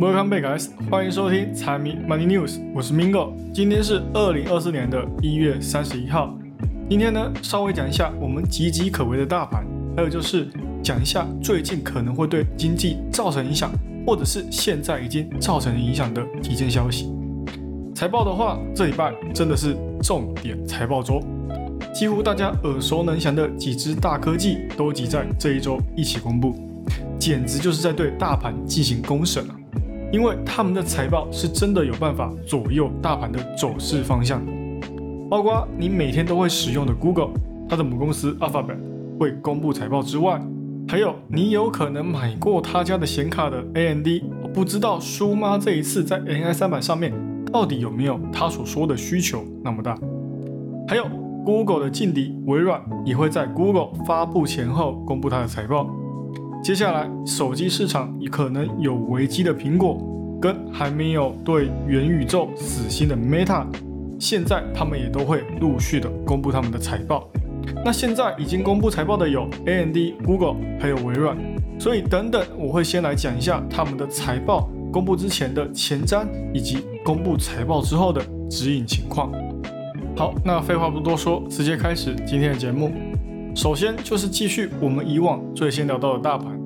Welcome back, guys！欢迎收听财迷 Money News，我是 Mingo。今天是二零二四年的一月三十一号。今天呢，稍微讲一下我们岌岌可危的大盘，还有就是讲一下最近可能会对经济造成影响，或者是现在已经造成影响的几件消息。财报的话，这礼拜真的是重点财报周，几乎大家耳熟能详的几只大科技都挤在这一周一起公布，简直就是在对大盘进行公审啊！因为他们的财报是真的有办法左右大盘的走势方向，包括你每天都会使用的 Google，它的母公司 Alphabet 会公布财报之外，还有你有可能买过他家的显卡的 AMD，不知道苏妈这一次在 n i 三百上面到底有没有他所说的需求那么大？还有 Google 的劲敌微软也会在 Google 发布前后公布它的财报。接下来，手机市场可能有危机的苹果，跟还没有对元宇宙死心的 Meta，现在他们也都会陆续的公布他们的财报。那现在已经公布财报的有 AMD、Google 还有微软，所以等等我会先来讲一下他们的财报公布之前的前瞻，以及公布财报之后的指引情况。好，那废话不多说，直接开始今天的节目。首先就是继续我们以往最先聊到的大盘，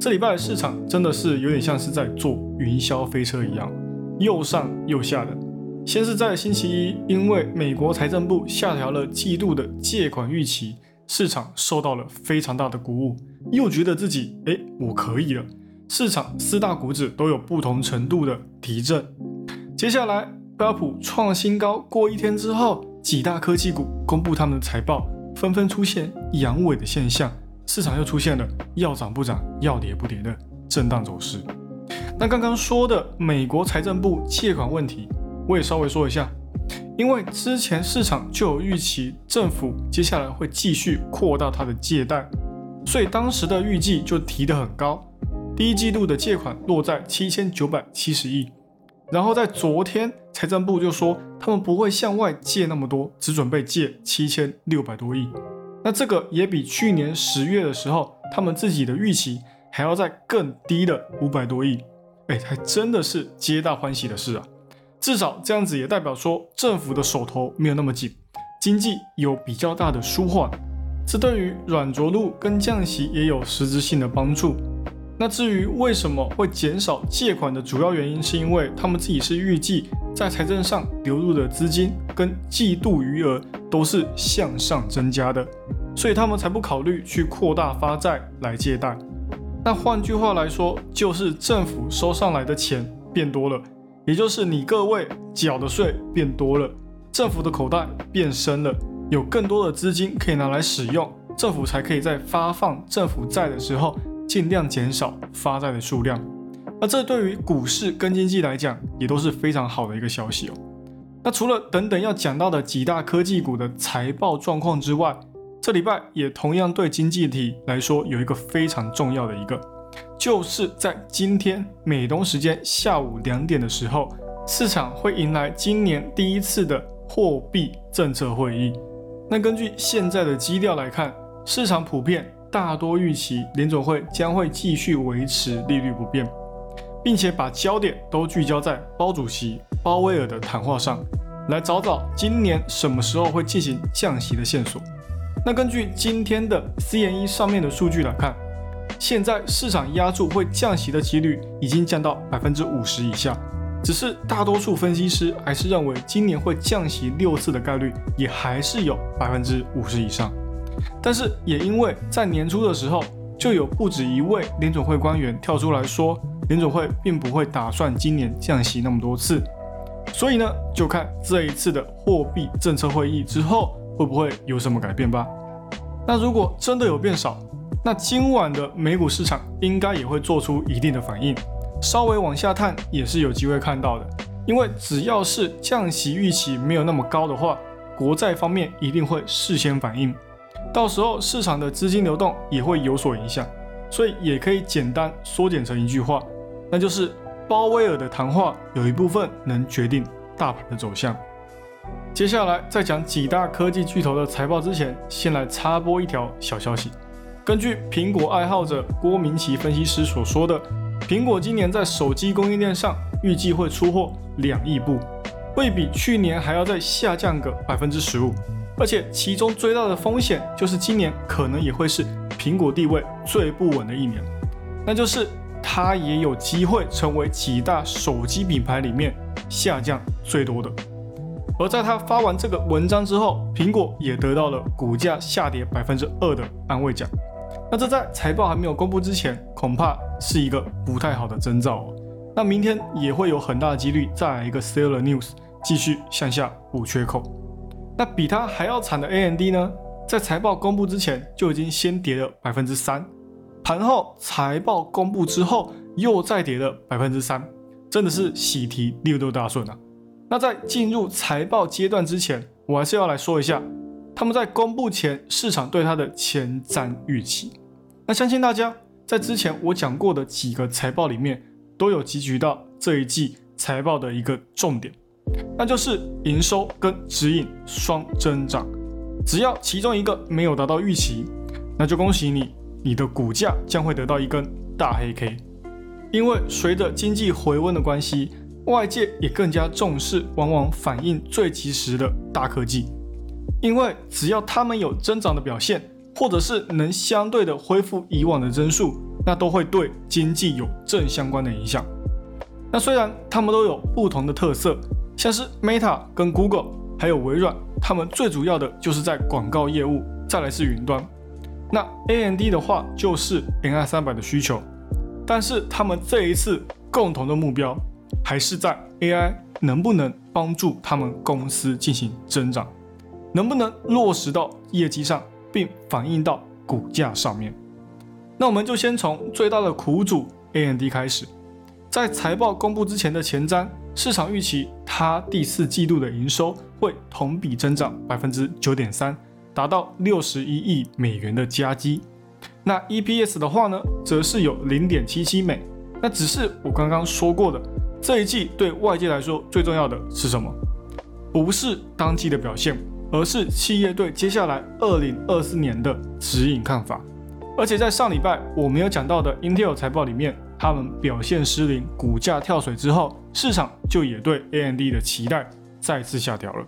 这礼拜的市场真的是有点像是在坐云霄飞车一样，又上又下的。先是在星期一，因为美国财政部下调了季度的借款预期，市场受到了非常大的鼓舞，又觉得自己哎我可以了。市场四大股指都有不同程度的提振。接下来标普创新高过一天之后，几大科技股公布他们的财报。纷纷出现阳痿的现象，市场又出现了要涨不涨、要跌不跌的震荡走势。那刚刚说的美国财政部借款问题，我也稍微说一下，因为之前市场就有预期政府接下来会继续扩大它的借贷，所以当时的预计就提得很高，第一季度的借款落在七千九百七十亿。然后在昨天，财政部就说他们不会向外借那么多，只准备借七千六百多亿。那这个也比去年十月的时候他们自己的预期还要再更低的五百多亿。哎，还真的是皆大欢喜的事啊！至少这样子也代表说政府的手头没有那么紧，经济有比较大的舒缓。这对于软着陆跟降息也有实质性的帮助。那至于为什么会减少借款的主要原因，是因为他们自己是预计在财政上流入的资金跟季度余额都是向上增加的，所以他们才不考虑去扩大发债来借贷。那换句话来说，就是政府收上来的钱变多了，也就是你各位缴的税变多了，政府的口袋变深了，有更多的资金可以拿来使用，政府才可以在发放政府债的时候。尽量减少发债的数量，那这对于股市跟经济来讲也都是非常好的一个消息哦。那除了等等要讲到的几大科技股的财报状况之外，这礼拜也同样对经济体来说有一个非常重要的一个，就是在今天美东时间下午两点的时候，市场会迎来今年第一次的货币政策会议。那根据现在的基调来看，市场普遍。大多预期联总会将会继续维持利率不变，并且把焦点都聚焦在包主席鲍威尔的谈话上，来找找今年什么时候会进行降息的线索。那根据今天的 CME 上面的数据来看，现在市场压住会降息的几率已经降到百分之五十以下，只是大多数分析师还是认为今年会降息六次的概率也还是有百分之五十以上。但是也因为在年初的时候，就有不止一位联总会官员跳出来说，联总会并不会打算今年降息那么多次，所以呢，就看这一次的货币政策会议之后会不会有什么改变吧。那如果真的有变少，那今晚的美股市场应该也会做出一定的反应，稍微往下探也是有机会看到的，因为只要是降息预期没有那么高的话，国债方面一定会事先反应。到时候市场的资金流动也会有所影响，所以也可以简单缩减成一句话，那就是鲍威尔的谈话有一部分能决定大盘的走向。接下来在讲几大科技巨头的财报之前，先来插播一条小消息。根据苹果爱好者郭明奇分析师所说的，苹果今年在手机供应链上预计会出货两亿部，会比去年还要再下降个百分之十五。而且其中最大的风险就是今年可能也会是苹果地位最不稳的一年，那就是它也有机会成为几大手机品牌里面下降最多的。而在他发完这个文章之后，苹果也得到了股价下跌百分之二的安慰奖。那这在财报还没有公布之前，恐怕是一个不太好的征兆哦。那明天也会有很大的几率再来一个 seller news，继续向下补缺口。那比它还要惨的 AMD 呢，在财报公布之前就已经先跌了百分之三，盘后财报公布之后又再跌了百分之三，真的是喜提六六大顺啊！那在进入财报阶段之前，我还是要来说一下，他们在公布前市场对它的前瞻预期。那相信大家在之前我讲过的几个财报里面，都有汲取到这一季财报的一个重点。那就是营收跟指引双增长，只要其中一个没有达到预期，那就恭喜你，你的股价将会得到一根大黑 K。因为随着经济回温的关系，外界也更加重视往往反应最及时的大科技，因为只要他们有增长的表现，或者是能相对的恢复以往的增速，那都会对经济有正相关的影响。那虽然他们都有不同的特色。像是 Meta 跟 Google 还有微软，他们最主要的就是在广告业务，再来是云端。那 AMD 的话就是 MI 三百的需求，但是他们这一次共同的目标还是在 AI 能不能帮助他们公司进行增长，能不能落实到业绩上，并反映到股价上面。那我们就先从最大的苦主 AMD 开始，在财报公布之前的前瞻。市场预期它第四季度的营收会同比增长百分之九点三，达到六十一亿美元的加基。那 EPS 的话呢，则是有零点七七美。那只是我刚刚说过的，这一季对外界来说最重要的是什么？不是当季的表现，而是企业对接下来二零二四年的指引看法。而且在上礼拜我没有讲到的 Intel 财报里面。他们表现失灵，股价跳水之后，市场就也对 AMD 的期待再次下调了。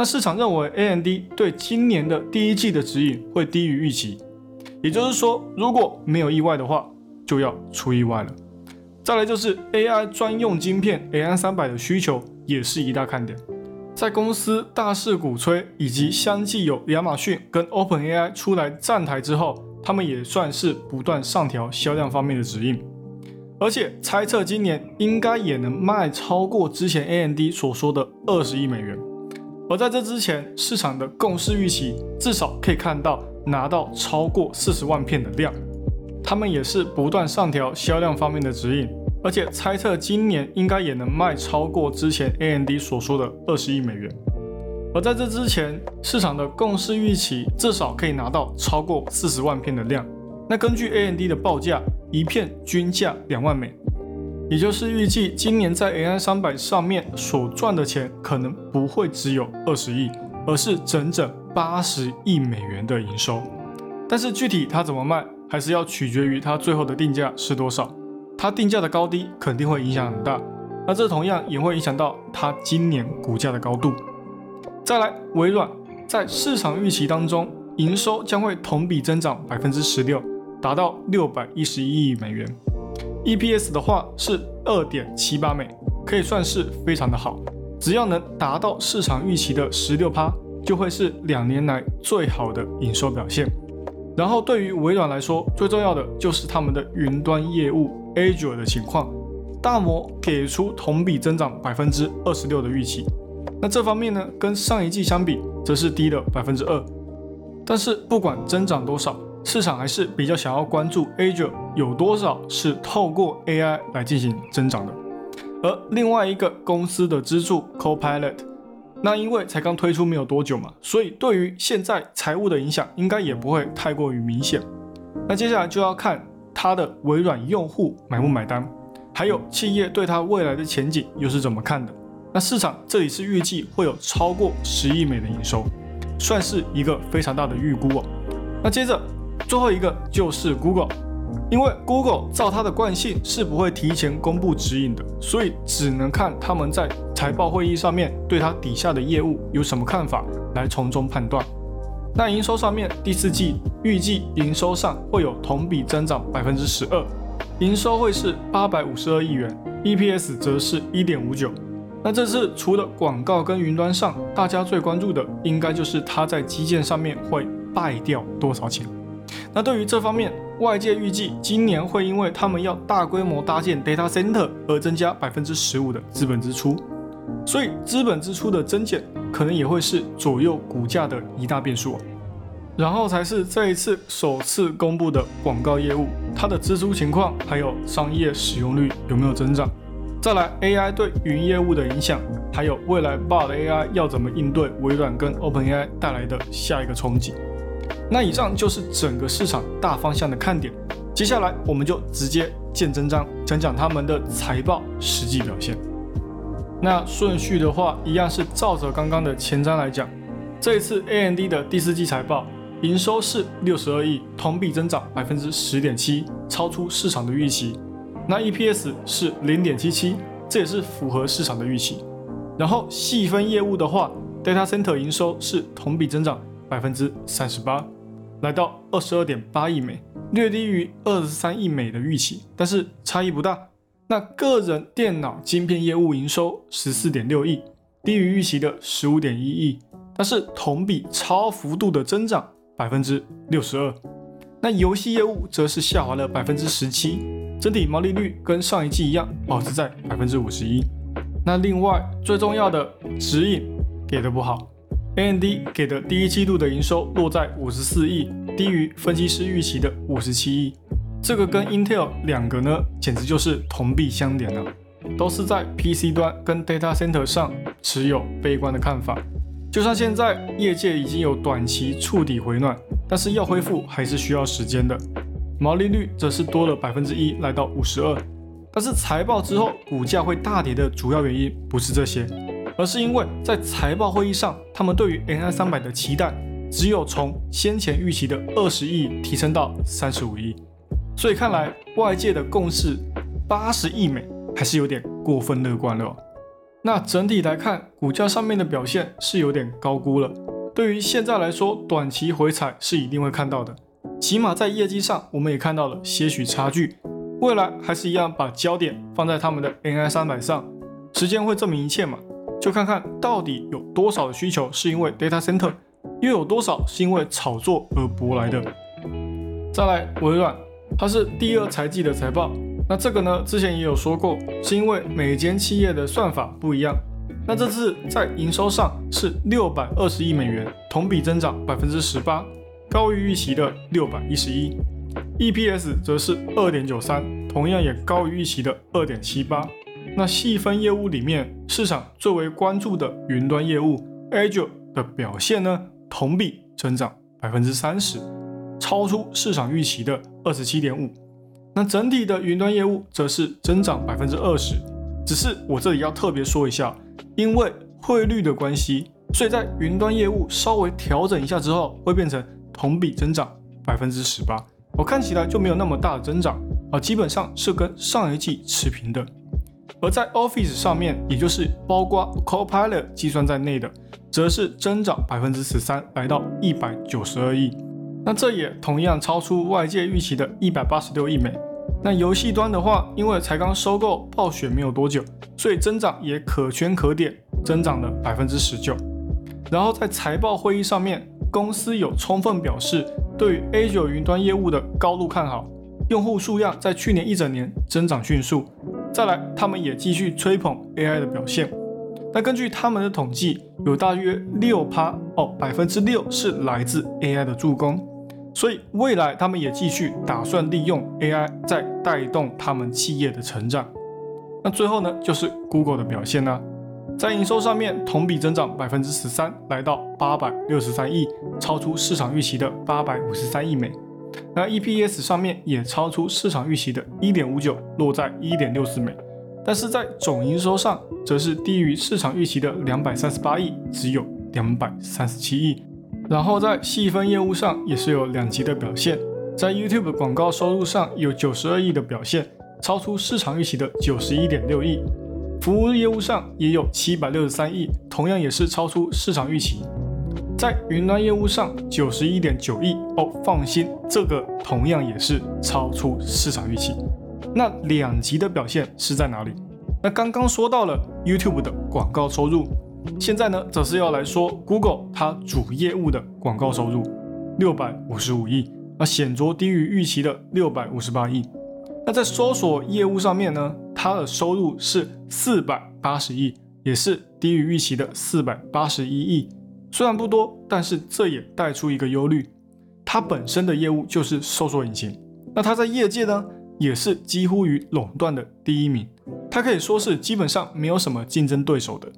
那市场认为 AMD 对今年的第一季的指引会低于预期，也就是说，如果没有意外的话，就要出意外了。再来就是 AI 专用晶片 AI 三百的需求也是一大看点，在公司大肆鼓吹，以及相继有亚马逊跟 OpenAI 出来站台之后，他们也算是不断上调销量方面的指引。而且猜测今年应该也能卖超过之前 AMD 所说的二十亿美元，而在这之前，市场的共识预期至少可以看到拿到超过四十万片的量。他们也是不断上调销量方面的指引，而且猜测今年应该也能卖超过之前 AMD 所说的二十亿美元。而在这之前，市场的共识预期至少可以拿到超过四十万片的量。那根据 AMD 的报价。一片均价两万美，也就是预计今年在 AI 三百上面所赚的钱可能不会只有二十亿，而是整整八十亿美元的营收。但是具体它怎么卖，还是要取决于它最后的定价是多少。它定价的高低肯定会影响很大，那这同样也会影响到它今年股价的高度。再来，微软在市场预期当中，营收将会同比增长百分之十六。达到六百一十一亿美元，EPS 的话是二点七八美，可以算是非常的好。只要能达到市场预期的十六趴，就会是两年来最好的营收表现。然后对于微软来说，最重要的就是他们的云端业务 Azure 的情况，大摩给出同比增长百分之二十六的预期。那这方面呢，跟上一季相比，则是低了百分之二。但是不管增长多少，市场还是比较想要关注 Azure 有多少是透过 AI 来进行增长的，而另外一个公司的支柱 Copilot，那因为才刚推出没有多久嘛，所以对于现在财务的影响应该也不会太过于明显。那接下来就要看它的微软用户买不买单，还有企业对它未来的前景又是怎么看的。那市场这里是预计会有超过十亿美的营收，算是一个非常大的预估哦。那接着。最后一个就是 Google，因为 Google 照它的惯性是不会提前公布指引的，所以只能看他们在财报会议上面对它底下的业务有什么看法，来从中判断。那营收上面，第四季预计营收上会有同比增长百分之十二，营收会是八百五十二亿元，EPS 则是一点五九。那这次除了广告跟云端上，大家最关注的应该就是它在基建上面会败掉多少钱。那对于这方面，外界预计今年会因为他们要大规模搭建 data center 而增加百分之十五的资本支出，所以资本支出的增减可能也会是左右股价的一大变数。然后才是这一次首次公布的广告业务，它的支出情况还有商业使用率有没有增长？再来 AI 对云业务的影响，还有未来 Bard AI 要怎么应对微软跟 OpenAI 带来的下一个冲击？那以上就是整个市场大方向的看点，接下来我们就直接见真章，讲讲他们的财报实际表现。那顺序的话，一样是照着刚刚的前瞻来讲，这一次 AMD 的第四季财报，营收是六十二亿，同比增长百分之十点七，超出市场的预期。那 EPS 是零点七七，这也是符合市场的预期。然后细分业务的话，Data Center 营收是同比增长百分之三十八。来到二十二点八亿美，略低于二十三亿美的预期，但是差异不大。那个人电脑晶片业务营收十四点六亿，低于预期的十五点一亿，但是同比超幅度的增长百分之六十二。那游戏业务则是下滑了百分之十七，整体毛利率跟上一季一样，保持在百分之五十一。那另外最重要的指引给的不好。AMD 给的第一季度的营收落在五十四亿，低于分析师预期的五十七亿。这个跟 Intel 两个呢，简直就是同病相怜了，都是在 PC 端跟 Data Center 上持有悲观的看法。就算现在业界已经有短期触底回暖，但是要恢复还是需要时间的。毛利率则是多了百分之一，来到五十二。但是财报之后股价会大跌的主要原因不是这些。而是因为在财报会议上，他们对于 N I 三百的期待只有从先前预期的二十亿提升到三十五亿，所以看来外界的共识八十亿美还是有点过分乐观了。那整体来看，股价上面的表现是有点高估了。对于现在来说，短期回踩是一定会看到的，起码在业绩上我们也看到了些许差距。未来还是一样把焦点放在他们的 N I 三百上，时间会证明一切嘛。就看看到底有多少的需求是因为 data center，又有多少是因为炒作而博来的。再来，微软，它是第二财季的财报。那这个呢，之前也有说过，是因为每间企业的算法不一样。那这次在营收上是六百二十亿美元，同比增长百分之十八，高于预期的六百一十一。EPS 则是二点九三，同样也高于预期的二点七八。那细分业务里面，市场最为关注的云端业务 Azure 的表现呢，同比增长百分之三十，超出市场预期的二十七点五。那整体的云端业务则是增长百分之二十。只是我这里要特别说一下，因为汇率的关系，所以在云端业务稍微调整一下之后，会变成同比增长百分之十八。我看起来就没有那么大的增长啊，基本上是跟上一季持平的。而在 Office 上面，也就是包括 Copilot 计算在内的，则是增长百分之十三，来到一百九十二亿。那这也同样超出外界预期的一百八十六亿美。那游戏端的话，因为才刚收购暴雪没有多久，所以增长也可圈可点，增长了百分之十九。然后在财报会议上面，公司有充分表示对于 Azure 云端业务的高度看好，用户数量在去年一整年增长迅速。再来，他们也继续吹捧 AI 的表现。那根据他们的统计，有大约六趴哦，百分之六是来自 AI 的助攻。所以未来他们也继续打算利用 AI 在带动他们企业的成长。那最后呢，就是 Google 的表现呢，在营收上面同比增长百分之十三，来到八百六十三亿，超出市场预期的八百五十三亿美。那 EPS 上面也超出市场预期的1.59，落在1.64美，但是在总营收上则是低于市场预期的238亿，只有237亿。然后在细分业务上也是有两极的表现，在 YouTube 广告收入上有九十二亿的表现，超出市场预期的九十一点六亿。服务业务上也有七百六十三亿，同样也是超出市场预期。在云端业务上九十一点九亿哦，放心，这个同样也是超出市场预期。那两极的表现是在哪里？那刚刚说到了 YouTube 的广告收入，现在呢，则是要来说 Google 它主业务的广告收入，六百五十五亿，那显著低于预期的六百五十八亿。那在搜索业务上面呢，它的收入是四百八十亿，也是低于预期的四百八十一亿。虽然不多，但是这也带出一个忧虑，它本身的业务就是搜索引擎，那它在业界呢也是几乎于垄断的第一名，它可以说是基本上没有什么竞争对手的，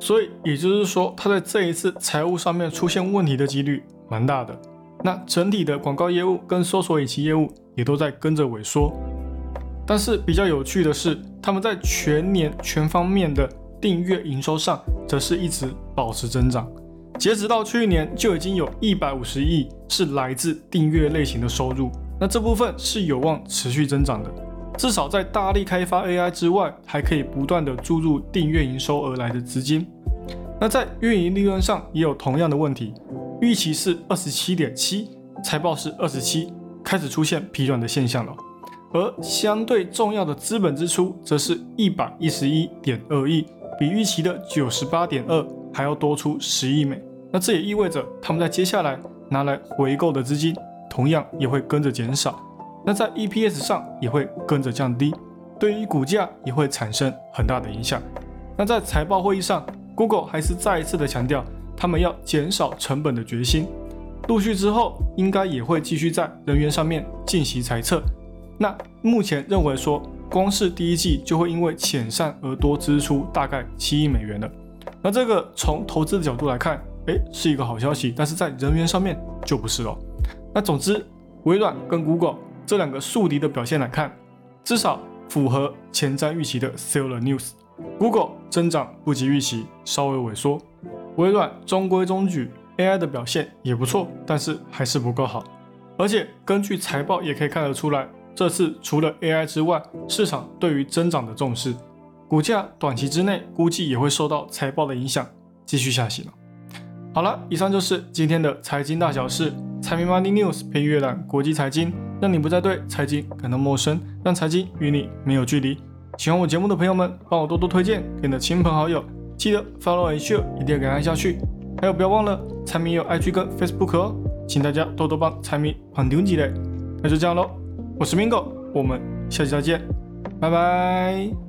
所以也就是说，它在这一次财务上面出现问题的几率蛮大的。那整体的广告业务跟搜索引擎业务也都在跟着萎缩，但是比较有趣的是，他们在全年全方面的订阅营收上，则是一直保持增长。截止到去年，就已经有一百五十亿是来自订阅类型的收入，那这部分是有望持续增长的。至少在大力开发 AI 之外，还可以不断的注入订阅营收而来的资金。那在运营利润上也有同样的问题，预期是二十七点七，财报是二十七，开始出现疲软的现象了。而相对重要的资本支出则是一百一十一点二亿，比预期的九十八点二还要多出十亿美。那这也意味着他们在接下来拿来回购的资金，同样也会跟着减少。那在 EPS 上也会跟着降低，对于股价也会产生很大的影响。那在财报会议上，Google 还是再一次的强调他们要减少成本的决心。陆续之后，应该也会继续在人员上面进行裁撤。那目前认为说，光是第一季就会因为遣散而多支出大概七亿美元了。那这个从投资的角度来看，诶，是一个好消息，但是在人员上面就不是了。那总之，微软跟 Google 这两个宿敌的表现来看，至少符合前瞻预期的 Seller News。Google 增长不及预期，稍微萎缩；微软中规中矩，AI 的表现也不错，但是还是不够好。而且根据财报也可以看得出来，这次除了 AI 之外，市场对于增长的重视，股价短期之内估计也会受到财报的影响，继续下行了。好了，以上就是今天的财经大小事。财迷 Money News 配阅览国际财经，让你不再对财经感到陌生，让财经与你没有距离。喜欢我节目的朋友们，帮我多多推荐给你的亲朋好友，记得 Follow and Share，一定要给按下去。还有，不要忘了财迷有 IG 跟 Facebook 哦，请大家多多帮财迷捧丢几嘞。那就这样喽，我是 Mingo，我们下期再见，拜拜。